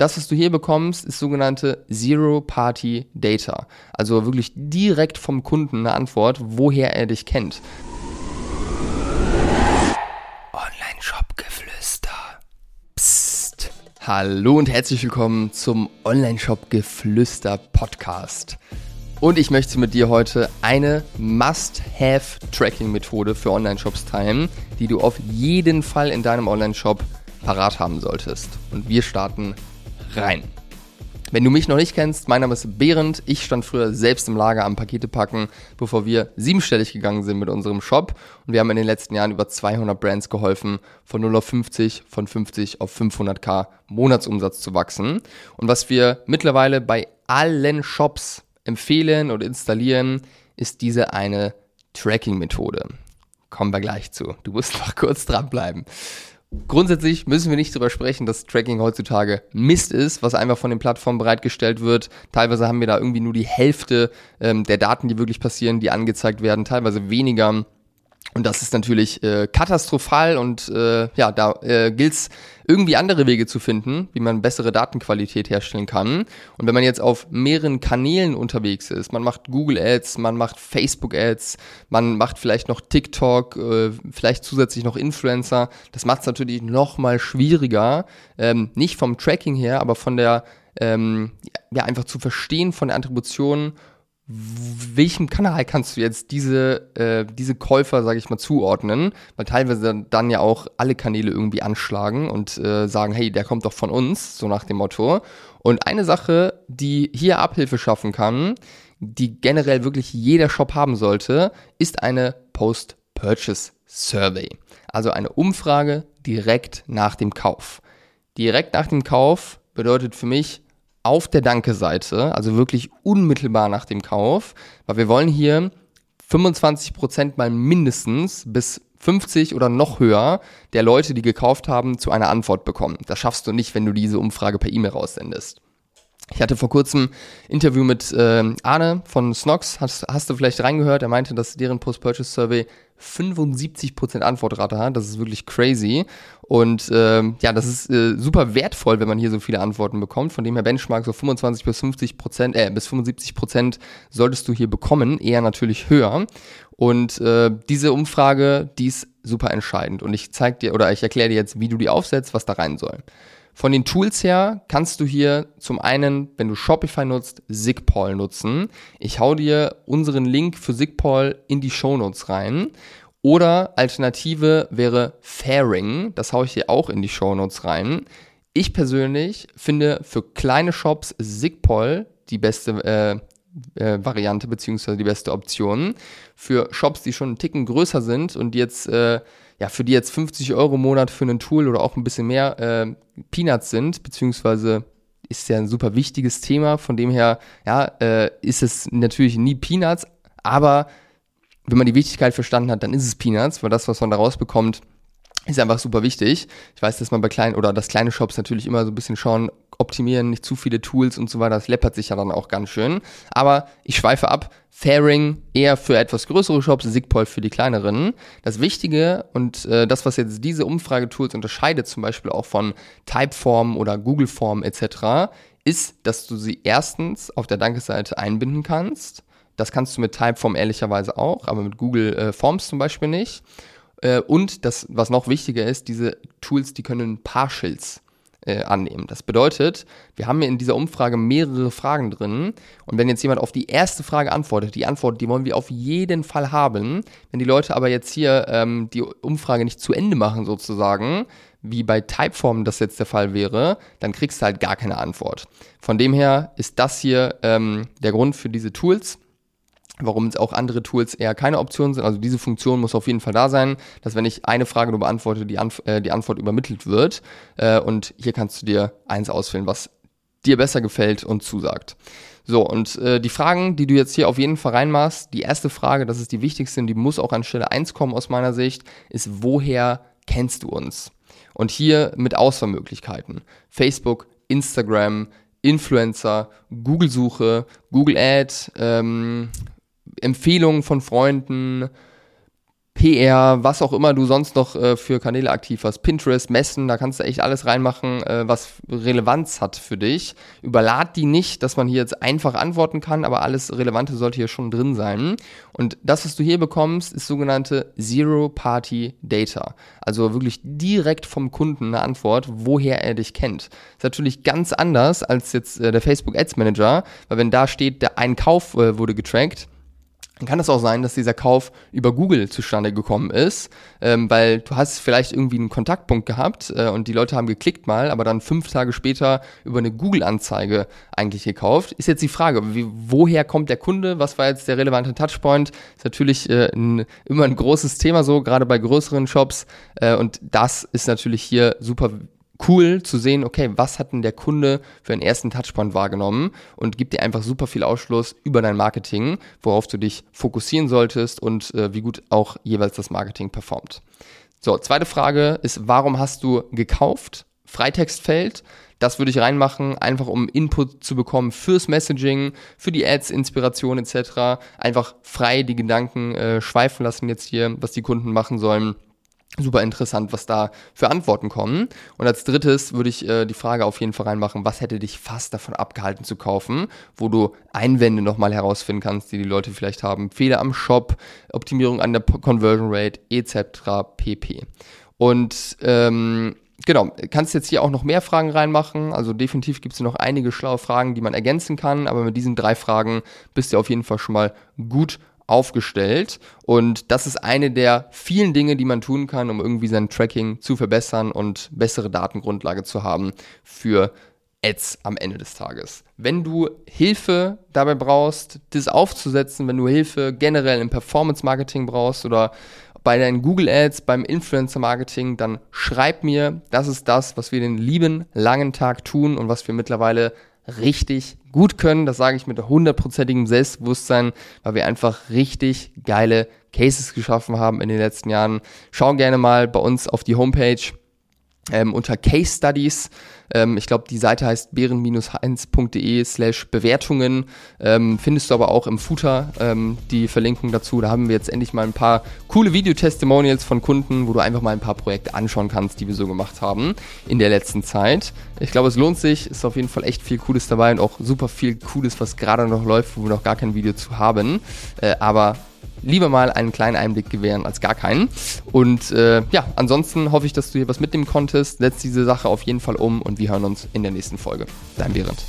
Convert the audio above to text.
das, was du hier bekommst, ist sogenannte Zero-Party Data. Also wirklich direkt vom Kunden eine Antwort, woher er dich kennt. Online-Shop-Geflüster. Psst. Hallo und herzlich willkommen zum Online-Shop-Geflüster Podcast. Und ich möchte mit dir heute eine Must-Have-Tracking-Methode für Online-Shops teilen, die du auf jeden Fall in deinem Online-Shop parat haben solltest. Und wir starten rein. Wenn du mich noch nicht kennst, mein Name ist Behrend. Ich stand früher selbst im Lager am Pakete packen, bevor wir siebenstellig gegangen sind mit unserem Shop. Und wir haben in den letzten Jahren über 200 Brands geholfen, von 0 auf 50, von 50 auf 500k Monatsumsatz zu wachsen. Und was wir mittlerweile bei allen Shops empfehlen und installieren, ist diese eine Tracking-Methode. Kommen wir gleich zu. Du musst noch kurz dranbleiben. Grundsätzlich müssen wir nicht darüber sprechen, dass Tracking heutzutage Mist ist, was einfach von den Plattformen bereitgestellt wird. Teilweise haben wir da irgendwie nur die Hälfte ähm, der Daten, die wirklich passieren, die angezeigt werden, teilweise weniger. Und das ist natürlich äh, katastrophal und äh, ja, da äh, gilt es irgendwie andere Wege zu finden, wie man bessere Datenqualität herstellen kann. Und wenn man jetzt auf mehreren Kanälen unterwegs ist, man macht Google Ads, man macht Facebook Ads, man macht vielleicht noch TikTok, äh, vielleicht zusätzlich noch Influencer, das macht es natürlich noch mal schwieriger, ähm, nicht vom Tracking her, aber von der ähm, ja einfach zu verstehen von der Attribution welchem Kanal kannst du jetzt diese, äh, diese Käufer, sage ich mal, zuordnen? Weil teilweise dann ja auch alle Kanäle irgendwie anschlagen und äh, sagen, hey, der kommt doch von uns, so nach dem Motto. Und eine Sache, die hier Abhilfe schaffen kann, die generell wirklich jeder Shop haben sollte, ist eine Post-Purchase Survey. Also eine Umfrage direkt nach dem Kauf. Direkt nach dem Kauf bedeutet für mich, auf der Danke-Seite, also wirklich unmittelbar nach dem Kauf, weil wir wollen hier 25% mal mindestens bis 50 oder noch höher der Leute, die gekauft haben, zu einer Antwort bekommen. Das schaffst du nicht, wenn du diese Umfrage per E-Mail raussendest. Ich hatte vor kurzem Interview mit äh, Arne von Snox, hast, hast du vielleicht reingehört, er meinte, dass deren Post-Purchase-Survey 75% Antwortrate hat. Das ist wirklich crazy. Und ähm, ja, das ist äh, super wertvoll, wenn man hier so viele Antworten bekommt. Von dem her Benchmark so 25 bis 50 Prozent, äh, bis 75 Prozent solltest du hier bekommen, eher natürlich höher. Und äh, diese Umfrage, die ist super entscheidend. Und ich zeige dir oder ich erkläre dir jetzt, wie du die aufsetzt, was da rein soll. Von den Tools her kannst du hier zum einen, wenn du Shopify nutzt, Sigpol nutzen. Ich hau dir unseren Link für Sigpol in die Show Notes rein. Oder Alternative wäre Fairing. Das haue ich dir auch in die Show Notes rein. Ich persönlich finde für kleine Shops Sigpol die beste äh, äh, Variante beziehungsweise die beste Option. Für Shops, die schon einen Ticken größer sind und jetzt äh, ja, für die jetzt 50 Euro im Monat für ein Tool oder auch ein bisschen mehr äh, Peanuts sind, beziehungsweise ist ja ein super wichtiges Thema. Von dem her, ja, äh, ist es natürlich nie Peanuts, aber wenn man die Wichtigkeit verstanden hat, dann ist es Peanuts, weil das, was man da rausbekommt, ist einfach super wichtig. Ich weiß, dass man bei kleinen oder dass kleine Shops natürlich immer so ein bisschen schauen, optimieren, nicht zu viele Tools und so weiter. Das läppert sich ja dann auch ganz schön. Aber ich schweife ab. Fairing eher für etwas größere Shops, Sigpol für die kleineren. Das Wichtige und äh, das, was jetzt diese Umfragetools unterscheidet, zum Beispiel auch von Typeform oder Googleform etc., ist, dass du sie erstens auf der Danke-Seite einbinden kannst. Das kannst du mit Typeform ehrlicherweise auch, aber mit Google äh, Forms zum Beispiel nicht. Äh, und das, was noch wichtiger ist, diese Tools, die können Partials äh, annehmen. Das bedeutet, wir haben in dieser Umfrage mehrere Fragen drin und wenn jetzt jemand auf die erste Frage antwortet, die Antwort, die wollen wir auf jeden Fall haben. Wenn die Leute aber jetzt hier ähm, die Umfrage nicht zu Ende machen sozusagen, wie bei Typeform das jetzt der Fall wäre, dann kriegst du halt gar keine Antwort. Von dem her ist das hier ähm, der Grund für diese Tools warum es auch andere Tools eher keine Option sind. Also diese Funktion muss auf jeden Fall da sein, dass wenn ich eine Frage nur beantworte, die, Anf äh, die Antwort übermittelt wird. Äh, und hier kannst du dir eins auswählen, was dir besser gefällt und zusagt. So, und äh, die Fragen, die du jetzt hier auf jeden Fall reinmachst, die erste Frage, das ist die wichtigste die muss auch an Stelle 1 kommen aus meiner Sicht, ist, woher kennst du uns? Und hier mit Auswahlmöglichkeiten. Facebook, Instagram, Influencer, Google-Suche, Google Ad, ähm, Empfehlungen von Freunden, PR, was auch immer du sonst noch äh, für Kanäle aktiv hast, Pinterest, Messen, da kannst du echt alles reinmachen, äh, was Relevanz hat für dich. Überlad die nicht, dass man hier jetzt einfach antworten kann, aber alles Relevante sollte hier schon drin sein. Und das, was du hier bekommst, ist sogenannte Zero-Party Data. Also wirklich direkt vom Kunden eine Antwort, woher er dich kennt. Ist natürlich ganz anders als jetzt äh, der Facebook Ads Manager, weil wenn da steht, der ein Kauf äh, wurde getrackt, kann es auch sein, dass dieser Kauf über Google zustande gekommen ist, ähm, weil du hast vielleicht irgendwie einen Kontaktpunkt gehabt äh, und die Leute haben geklickt mal, aber dann fünf Tage später über eine Google-Anzeige eigentlich gekauft. Ist jetzt die Frage, wie, woher kommt der Kunde? Was war jetzt der relevante Touchpoint? Ist natürlich äh, ein, immer ein großes Thema so, gerade bei größeren Shops äh, und das ist natürlich hier super cool zu sehen, okay, was hat denn der Kunde für einen ersten Touchpoint wahrgenommen und gibt dir einfach super viel Ausschluss über dein Marketing, worauf du dich fokussieren solltest und äh, wie gut auch jeweils das Marketing performt. So, zweite Frage ist, warum hast du gekauft? Freitextfeld. Das würde ich reinmachen, einfach um Input zu bekommen fürs Messaging, für die Ads, Inspiration etc. Einfach frei die Gedanken äh, schweifen lassen jetzt hier, was die Kunden machen sollen super interessant, was da für Antworten kommen. Und als drittes würde ich äh, die Frage auf jeden Fall reinmachen, was hätte dich fast davon abgehalten zu kaufen, wo du Einwände nochmal herausfinden kannst, die die Leute vielleicht haben. Fehler am Shop, Optimierung an der Conversion Rate etc. pp. Und ähm, genau, kannst jetzt hier auch noch mehr Fragen reinmachen. Also definitiv gibt es noch einige schlaue Fragen, die man ergänzen kann. Aber mit diesen drei Fragen bist du auf jeden Fall schon mal gut aufgestellt. Und das ist eine der vielen Dinge, die man tun kann, um irgendwie sein Tracking zu verbessern und bessere Datengrundlage zu haben für Ads am Ende des Tages. Wenn du Hilfe dabei brauchst, das aufzusetzen, wenn du Hilfe generell im Performance Marketing brauchst oder bei deinen Google Ads, beim Influencer Marketing, dann schreib mir, das ist das, was wir den lieben langen Tag tun und was wir mittlerweile richtig gut können. Das sage ich mit hundertprozentigem Selbstbewusstsein, weil wir einfach richtig geile Cases geschaffen haben in den letzten Jahren. Schau gerne mal bei uns auf die Homepage ähm, unter Case Studies. Ähm, ich glaube, die Seite heißt bären-1.de slash Bewertungen. Ähm, findest du aber auch im Footer ähm, die Verlinkung dazu. Da haben wir jetzt endlich mal ein paar coole Videotestimonials von Kunden, wo du einfach mal ein paar Projekte anschauen kannst, die wir so gemacht haben in der letzten Zeit. Ich glaube, es lohnt sich. Ist auf jeden Fall echt viel Cooles dabei und auch super viel Cooles, was gerade noch läuft, wo wir noch gar kein Video zu haben. Äh, aber lieber mal einen kleinen Einblick gewähren als gar keinen. Und äh, ja, ansonsten hoffe ich, dass du hier was mitnehmen konntest. Setz diese Sache auf jeden Fall um und wir hören uns in der nächsten Folge. Dein Behrendt.